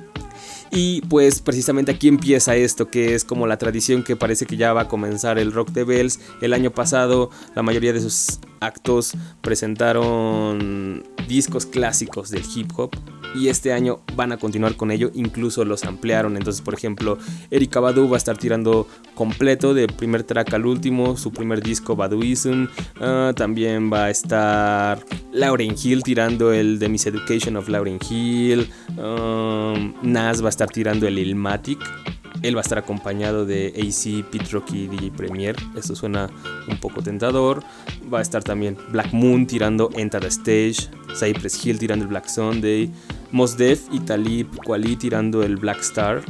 Y pues precisamente aquí empieza esto, que es como la tradición que parece que ya va a comenzar el Rock the Bells. El año pasado la mayoría de sus actos presentaron discos clásicos del hip hop y este año van a continuar con ello, incluso los ampliaron. Entonces, por ejemplo, Erika Badu va a estar tirando completo de primer track al último, su primer disco Baduism. Uh, también va a estar Lauren Hill tirando el The Miseducation of Lauren Hill. Um, Nas va a estar tirando el Ilmatic. Él va a estar acompañado de AC, Pete Rocky y DJ Premier. Eso suena un poco tentador. Va a estar también Black Moon tirando Enter the Stage. Cypress Hill tirando el Black Sunday. Mos Def y Talib Kweli tirando el Black Star.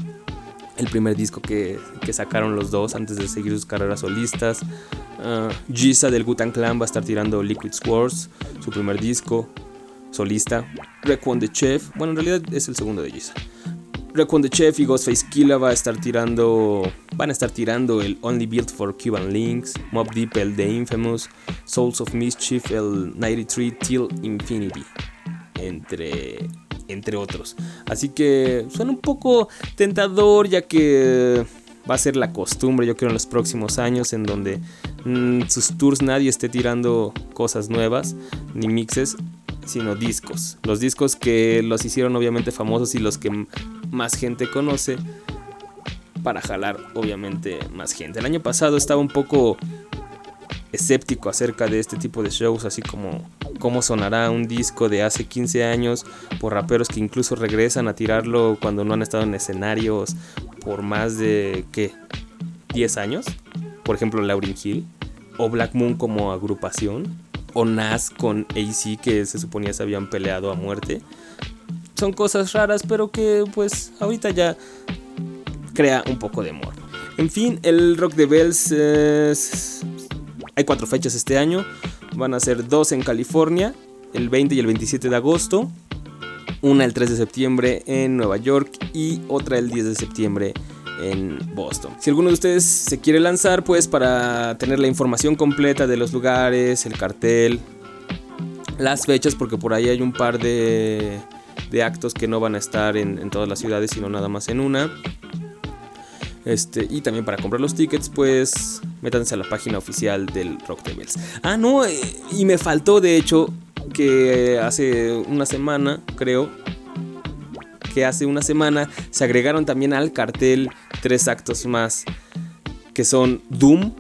El primer disco que, que sacaron los dos antes de seguir sus carreras solistas. Uh, Giza del Gutan Clan va a estar tirando Liquid Swords, su primer disco solista. Requon the Chef, bueno, en realidad es el segundo de Giza. The Chef y Ghostface Killa va a estar tirando, van a estar tirando el Only Built for Cuban Links, Mob Deep el The Infamous, Souls of Mischief el 93 Till Infinity, entre entre otros. Así que suena un poco tentador ya que va a ser la costumbre yo creo en los próximos años en donde mm, sus tours nadie esté tirando cosas nuevas ni mixes sino discos. Los discos que los hicieron obviamente famosos y los que más gente conoce para jalar obviamente más gente. El año pasado estaba un poco escéptico acerca de este tipo de shows, así como cómo sonará un disco de hace 15 años por raperos que incluso regresan a tirarlo cuando no han estado en escenarios por más de, ¿qué? 10 años. Por ejemplo, Lauryn Hill o Black Moon como agrupación o Nas con AC que se suponía se habían peleado a muerte. Son cosas raras, pero que pues ahorita ya crea un poco de amor. En fin, el Rock de Bells hay cuatro fechas este año. Van a ser dos en California, el 20 y el 27 de agosto. Una el 3 de septiembre en Nueva York y otra el 10 de septiembre en Boston. Si alguno de ustedes se quiere lanzar, pues para tener la información completa de los lugares, el cartel, las fechas, porque por ahí hay un par de, de actos que no van a estar en, todas las ciudades, sino nada más en una. Este, y también para comprar los tickets, pues métanse a la página oficial del Rock Bells. Ah, no, y me faltó de hecho que hace una semana, creo, que hace una semana se agregaron también al cartel tres actos más que son Doom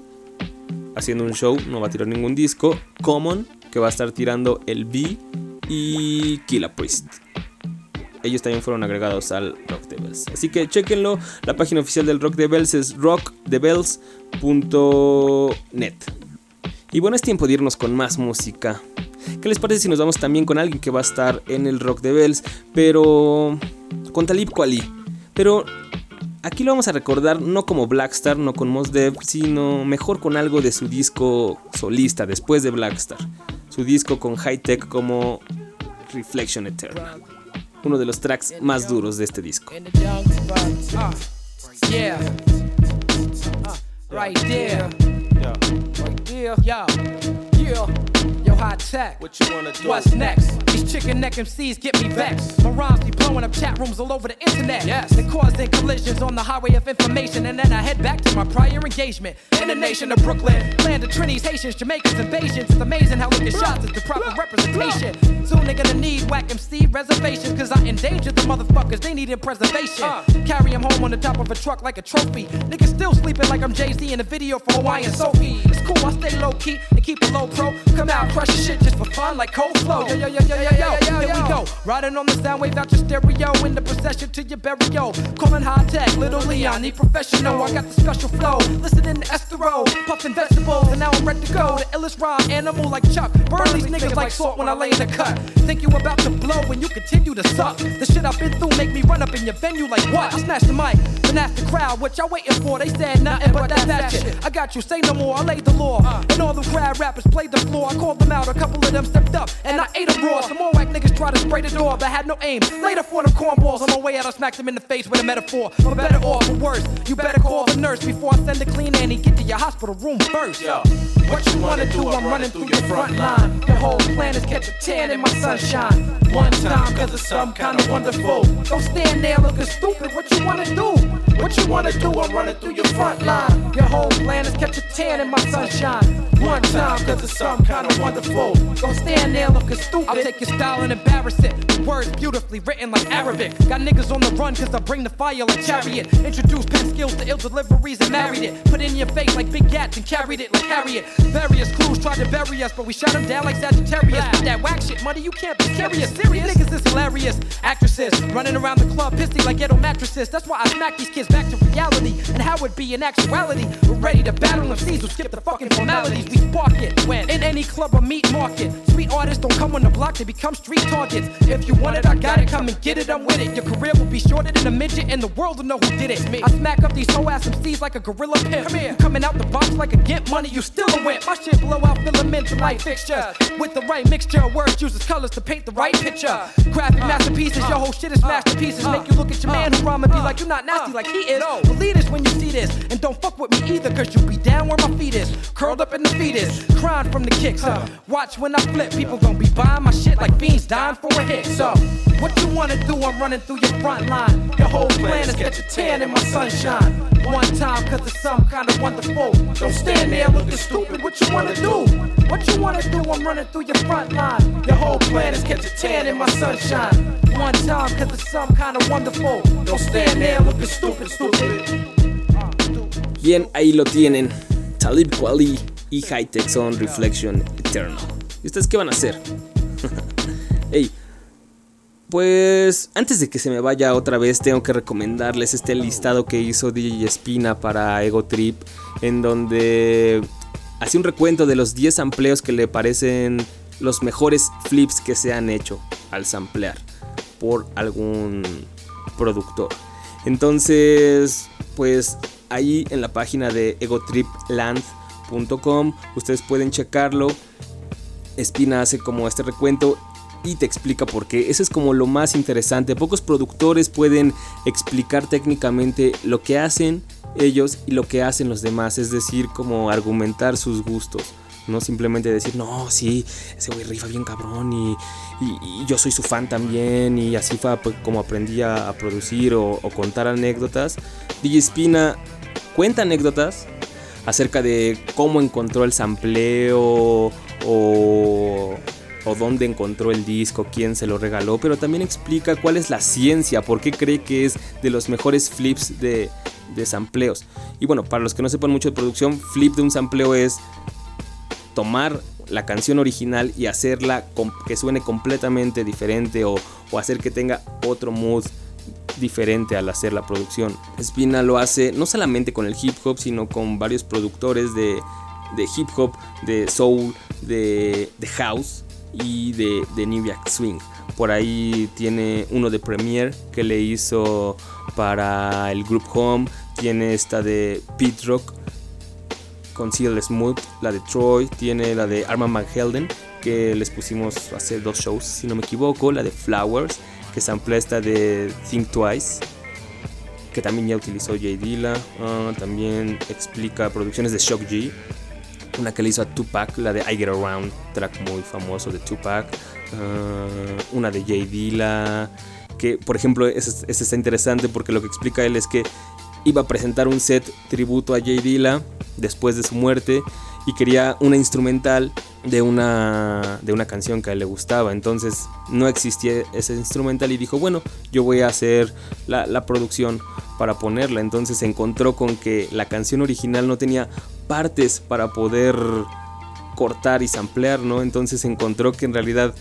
haciendo un show, no va a tirar ningún disco, Common que va a estar tirando el B y Priest. Ellos también fueron agregados al Rock the Bells. Así que chequenlo. La página oficial del Rock the Bells es rockthebells.net. Y bueno, es tiempo de irnos con más música. ¿Qué les parece si nos vamos también con alguien que va a estar en el Rock the Bells? Pero con Talib Kweli. Pero aquí lo vamos a recordar no como Blackstar, no con Mos Def, sino mejor con algo de su disco solista después de Blackstar. Su disco con high tech como Reflection Eternal. Uno de los tracks más duros de este disco. Right there. Right there. Yo. Yo. High tech. What you wanna do? What's next? These chicken neck MCs get me vexed. My rhymes be blowing up chat rooms all over the internet. Yes. They causing collisions on the highway of information. And then I head back to my prior engagement. In the nation of Brooklyn. Land of Trinis, Haitians, Jamaicans, and. It's amazing how looking shots is the proper representation. Soon they're gonna need whack MC reservations. Cause I endangered the motherfuckers. They needed preservation. Uh. Carry them home on the top of a truck like a trophy. Niggas still sleeping like I'm Jay Z in a video for Hawaiian Sophie. It's cool, I stay low key and keep it low pro. Come out, crush your shit just for fun like cold flow. Yo, yo, yo, yo, yo, yo, here we go. Riding on the sound wave out your stereo in the procession to your burial. Calling high tech, little Leon, need professional. I got the special flow. Listening to Estero, puffing vegetables, and now I'm ready to go. The illest rhyme animal like Chuck. Burn these niggas like salt when I lay in the cut. Think you about to blow when you continue to suck. The shit I've been through make me run up in your venue like what? I smashed the mic, then asked the crowd what y'all waiting for. They said nothing but that, that shit. I got you, say no more. I laid the law, uh. and all the crowd rappers played the floor. I called them out, a couple of them stepped up, and I ate them raw. Some more whack niggas tried to spray the door, but had no aim. Later for them cornballs on my way out, I smacked them in the face with a metaphor. For better or for worse, you better call the nurse before I send a clean Annie. Get to your hospital room first. Yo, What you wanna do? I'm running through your front line. The whole plan is catch a tan in my sunshine. One time, cause it's some kind of wonderful. Don't stand there looking stupid. What you wanna do? What you wanna do? I'm running through your front line. Your whole plan is catch a tan in my sunshine. One time, cause it's some kind of wonderful. Don't stand there looking stupid. I'll take your style and embarrass it. Words beautifully written like Arabic. Got niggas on the run cause I bring the fire like chariot. Introduce pen skills to ill deliveries and married it. Put in your face like big gats and carried it like Harriet. Various crews tried to bury us, but we shut them down like Sagittarius. With that whack shit money, you can't be serious. Serious niggas is hilarious. Actresses running around the club pissy like ghetto mattresses. That's why I smack these kids back to reality and how it be in actuality. We're ready to battle MCs who skip the fucking formalities. We spark it when in any club or meat market. Sweet artists don't come on the block, they become street targets. If you want it, I got it. Come and get it, I'm with it. Your career will be shorter than a midget, and the world will know who did it. Me. I smack up these hoe ass MCs like a gorilla pimp. Come here. Coming out the box like a gimp. Money, you still a wimp. My shit blow out filaments and light fixtures. With the right mixture of words, uses colors to paint the right picture. Graphic uh, masterpieces, your uh, whole shit is uh, masterpieces. Make you look at your man who rhyme and be like, you're not nasty like he is. Believe this when you see this. And don't fuck with me either, cause you'll be down where my feet is. Curled up in the fetus, crying from the kicks. Uh. Watch when I flip, people gon' be buying my shit like fiends dying for a hit. So, what you wanna do? I'm running through your front line. Your whole plan is get your tan in my sunshine. One time, cause it's some kind of wonderful. Don't stand there looking stupid. What you wanna do? What you wanna do? I'm running through your front line. Your whole plan is get your tan in my sunshine. One time, it's some kind of wonderful. Don't stand there looking stupid, stupid. Bien, ahí lo tienen. Talib Kweli y Hightech son Reflection Eternal. ¿Y ustedes qué van a hacer? Hey, pues antes de que se me vaya otra vez, tengo que recomendarles este listado que hizo DJ Espina para Ego Trip, en donde hace un recuento de los 10 sampleos que le parecen los mejores flips que se han hecho al samplear por algún productor. Entonces, pues ahí en la página de egotripland.com ustedes pueden checarlo. Espina hace como este recuento y te explica por qué. Eso es como lo más interesante. Pocos productores pueden explicar técnicamente lo que hacen ellos y lo que hacen los demás. Es decir, como argumentar sus gustos. No simplemente decir, no, sí, ese güey rifa bien cabrón y, y- yo soy su fan también. Y así fue pues, como aprendí a, producir o, o contar anécdotas. DJ Espina cuenta anécdotas acerca de cómo encontró el sampleo o, o dónde encontró el disco, quién se lo regaló, pero también explica cuál es la ciencia, por qué cree que es de los mejores flips de, de sampleos. Y bueno, para los que no sepan mucho de producción, flip de un sampleo es tomar la canción original y hacerla que suene completamente diferente o, hacer que tenga otro mood diferente al hacer la producción. Spina lo hace no solamente con el hip hop, sino con varios productores de, hip hop, de soul, de, house y de, de New Jack Swing. Por ahí tiene uno de Premiere que le hizo para el Group Home. Tiene esta de Pete Rock con Seal Smooth, la de Troy, tiene la de Arman Van Helden, que les pusimos hace dos shows, si no me equivoco, la de Flowers, que samplea esta de Think Twice, que también ya utilizó Jay Dilla, ah, también explica producciones de Shock G, una que le hizo a Tupac, la de I Get Around, track muy famoso de Tupac, ah, una de Jay Dilla, que por ejemplo, ese está interesante porque lo que explica él es que iba a presentar un set tributo a Jay Dilla después de su muerte y quería una instrumental de una, de una canción que a él le gustaba. Entonces no existía ese instrumental y dijo, bueno, yo voy a hacer la, la producción para ponerla. Entonces se encontró con que la canción original no tenía partes para poder cortar y samplear, ¿no? Entonces encontró que en realidad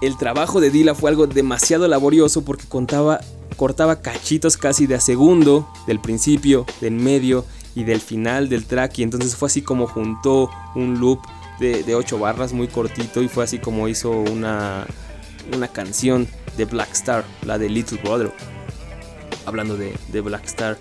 el trabajo de Dilla fue algo demasiado laborioso porque contaba, cortaba cachitos casi de a segundo, del principio, del medio y del final del track. Y entonces fue así como juntó un loop de, de 8 barras muy cortito y fue así como hizo una, una canción de Black Star, la de Little Brother. Hablando de, de Black Star.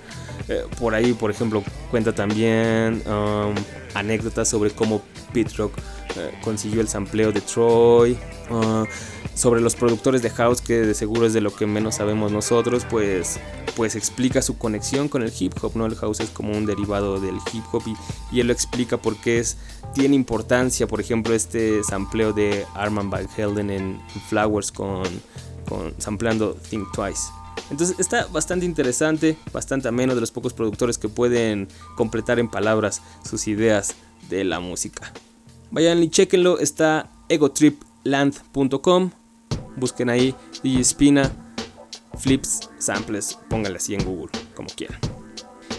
Eh, por ahí, por ejemplo, cuenta también um, anécdotas sobre cómo Pete Rock eh, consiguió el sampleo de Troy. uh, sobre los productores de house, que de seguro es de lo que menos sabemos nosotros, pues, pues explica su conexión con el hip hop. ¿no? El house es como un derivado del hip hop y, él lo explica porque es, tiene importancia. Por ejemplo, este sampleo de Arman Van Helden en Flowers con, con sampleando Think Twice Entonces está bastante interesante, bastante ameno de los pocos productores que pueden completar en palabras sus ideas de la música. Vayan y chequenlo, está egotripland.com. Busquen ahí DJ Spina, Flips, Samples, pónganle así en Google, como quieran.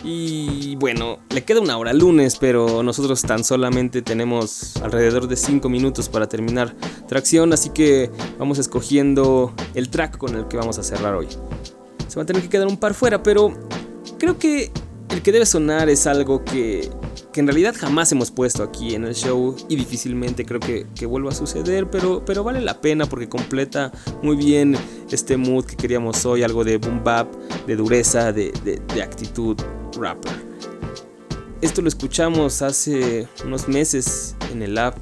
Y bueno, le queda una hora lunes, pero nosotros tan solamente tenemos alrededor de 5 minutos para terminar tracción, así que vamos escogiendo el track con el que vamos a cerrar hoy. Se va a tener que quedar un par fuera, pero creo que el que debe sonar es algo que, que en realidad jamás hemos puesto aquí en el show y difícilmente creo que, que vuelva a suceder, pero, pero vale la pena porque completa muy bien este mood que queríamos hoy, algo de boom bap, de dureza, de, de, actitud rapper. Esto lo escuchamos hace unos meses en el app.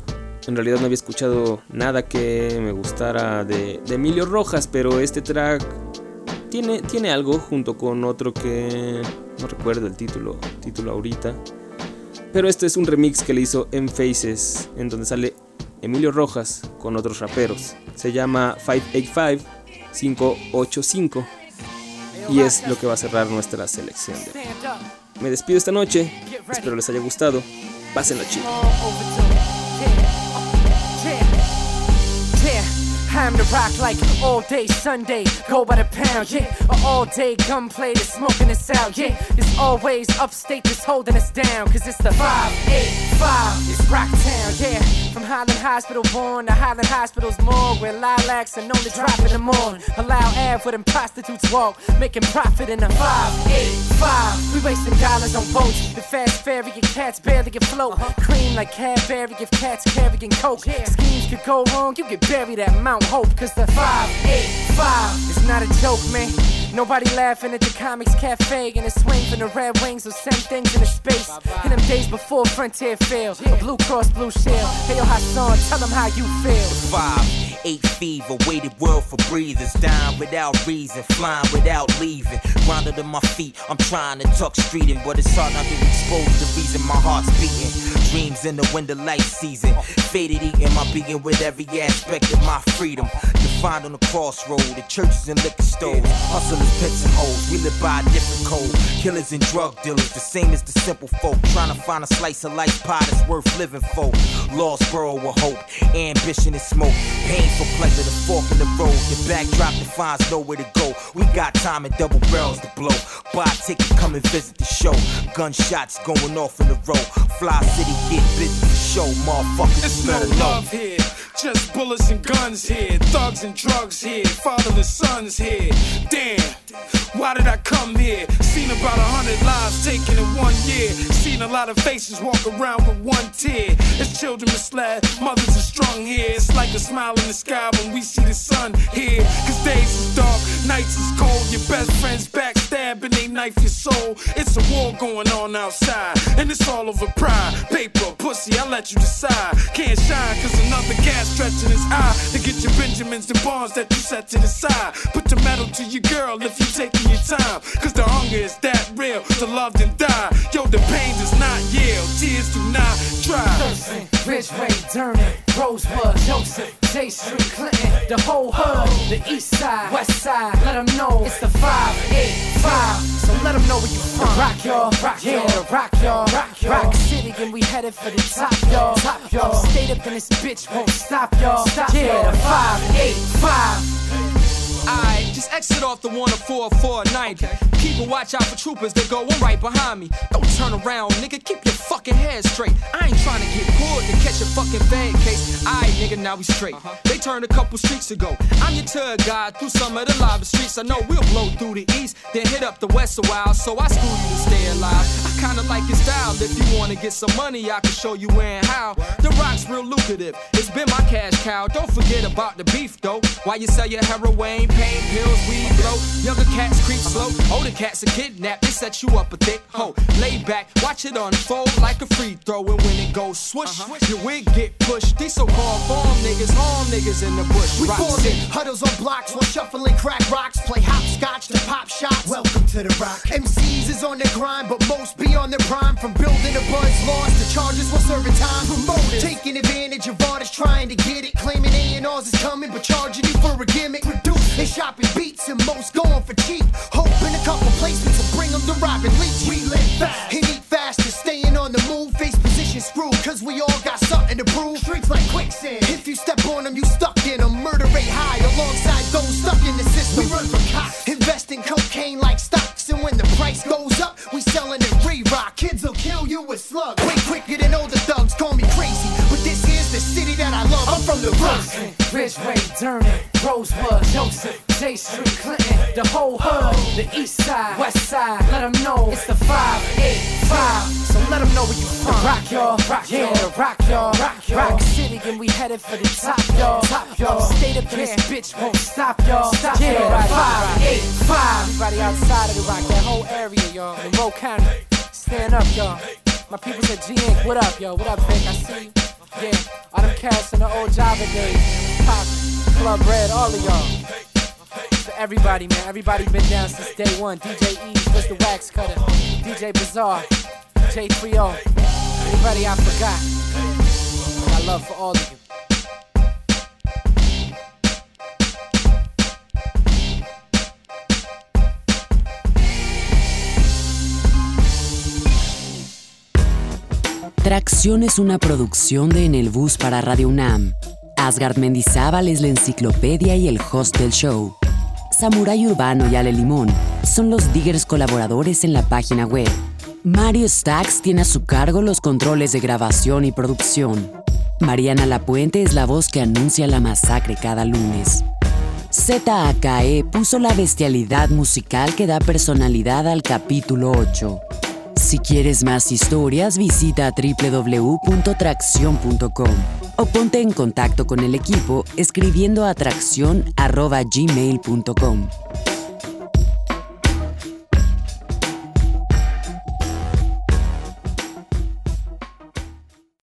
En realidad no había escuchado nada que me gustara de, de Emilio Rojas, pero este track tiene, tiene algo junto con otro que no recuerdo el título, título ahorita. Pero este es un remix que le hizo en Faces, en donde sale Emilio Rojas con otros raperos. Se llama 585 585 y es lo que va a cerrar nuestra selección de. Me despido esta noche, espero les haya gustado. Pásenlo chido. I'm the rock like all day Sunday, go by the pound, yeah. All day gunplay, that's smoking us out, yeah. It's always upstate that's holding us down, cause it's the 585, it's Rocktown, yeah. From Highland Hospital born to Highland Hospital's morgue, where lilacs are known to drop in the morning. Allow Ave where them prostitutes walk, making profit in a 585. We wasting dollars on boats, the fast ferry, your cats barely get float. Cream like Cadbury, if cats carrying coke. Schemes could go wrong, you get buried at Mount Hope, cause the 585 is not a joke, man. Nobody laughing at the Comics Cafe and the swing from the Red Wings will send things into space. In them days before Frontier failed, a Blue Cross Blue Shield. Hey, yo, Hassan, tell them how you feel. Five, eight fever, weighted world for breathers. Dying without reason, flying without leaving. Grounded in my feet, I'm trying to talk streeting, but it's hard not to expose the reason my heart's beating. Dreams in the winter light season. Faded eating my being with every aspect of my freedom. Defined on the crossroad, the churches and liquor stores. Pimps and hoes, we live by a different code. Killers and drug dealers, the same as the simple folk. Trying to find a slice of life pie that's worth living for. Lost burrow of hope, ambition and smoke. Painful pleasure, the fork in the road. The backdrop defines nowhere to go. We got time and double barrels to blow. Buy a ticket, come and visit the show. Gunshots going off in the road. Fly City, get busy for show, motherfuckers. It's no love here, just bullets and guns here, thugs and drugs here, fatherless sons here. Damn, why did I come here? Seen about a hundred lives taken in one year. Seen a lot of faces walk around with one tear. It's children misled, mothers are strung here. It's like a smile in the sky when we see the sun here. Cause days is dark, nights is cold. Your best friends backstabbing, they knife your soul. It's a war going on outside, and it's all over pride. Paper, pussy, I let you decide. Can't shine cause another gas stretching his eye to get your Benjamins and bonds that you set to the side. Put the metal to your girl if you taking your time. Cause the hunger is that real, to love and die. Yo, the pain does not yield, tears do not Ridgeway, Durham, Rosewood, Joseph, J Street, Clinton, the whole hood, the east side, west side, let them know it's the 585. So let them know where you from. Rock y'all, rock yeah, rock y'all, rock y'all. Rock City, and we headed for the top y'all. Top y'all. Stayed up in this bitch, won't stop y'all. Stop yeah, the 585. Alright, just exit off the 104-490. Keep a watch out for troopers that go on right behind me. Don't turn around, nigga. Keep your fucking head straight. I ain't trying to get pulled to catch a fucking bad case. Alright, nigga, now we straight. Uh-huh. They turned a couple streets ago. I'm your tour guide through some of the live streets. I know we'll blow through the east, then hit up the west a while. So I school you to stay alive. I kinda like your style. If you wanna get some money, I can show you where and how. The rock's real lucrative. It's been my cash cow. Don't forget about the beef though. Why you sell your heroin, pain pills, weed blow. Younger cats creep slow. Older cats are kidnapped. They set you up a thick hoe. Lay back, watch it unfold like a free throw. And when it goes swoosh, uh-huh. your wig get pushed. These so-called farm niggas, harm niggas in the bush. We formed it, huddles on blocks while shuffling crack rocks, play hopscotch to pop shots. Welcome to the rock. MCs is on their grind, but most be on their prime. From building a buzz lost to charges while serving time. Promoters taking advantage of artists trying to get it, claiming A&R's is coming, but charging you for a gimmick. Produce and shopping beats and most going for cheap. Hoping a couple placements will bring them to Robin Leach. We live fast and eat fast and staying on the move. Face position screwed, cause we all got something to prove. Streets like quicksand. If you step on them, you stuck in them. Murder rate high alongside those stuck in the system. We run for cops. Invest in cocaine like stocks. And when the price goes up, we selling it re-rock. Kids will kill you with slugs. Way quicker than older Ridgeway, Durham, Rosewood, Joseph, J Street, Clinton, the whole hood, the east side, west side, let them know it's the 585. So let them know where you from. Rock y'all, rock yeah, the rock y'all, rock y'all. Rock City, and we headed for the top y'all, top y'all. Stay up this bitch, won't stop y'all, stop yeah, y'all. 585. Everybody outside of the rock, that whole area, y'all, Monroe County, stand up, y'all. My people's at G Inc. What up, yo? What up, Vic? I see you. Yeah, all them cats in the old Java days. Pop, Club Red, all of y'all. For everybody, man. Everybody been down since day one. DJ Ease was the wax cutter. DJ Bizarre, J3O. Anybody I forgot. My love for all of you. Tracción es una producción de En el Bus para Radio UNAM. Asgard Mendizábal es la enciclopedia y el host del show. Samurai Urbano y Ale Limón son los diggers colaboradores en la página web. Mario Stacks tiene a su cargo los controles de grabación y producción. Mariana Lapuente es la voz que anuncia la masacre cada lunes. ZAKE puso la bestialidad musical que da personalidad al capítulo 8. Si quieres más historias, visita www.tracción.com o ponte en contacto con el equipo escribiendo a tracción.gmail.com.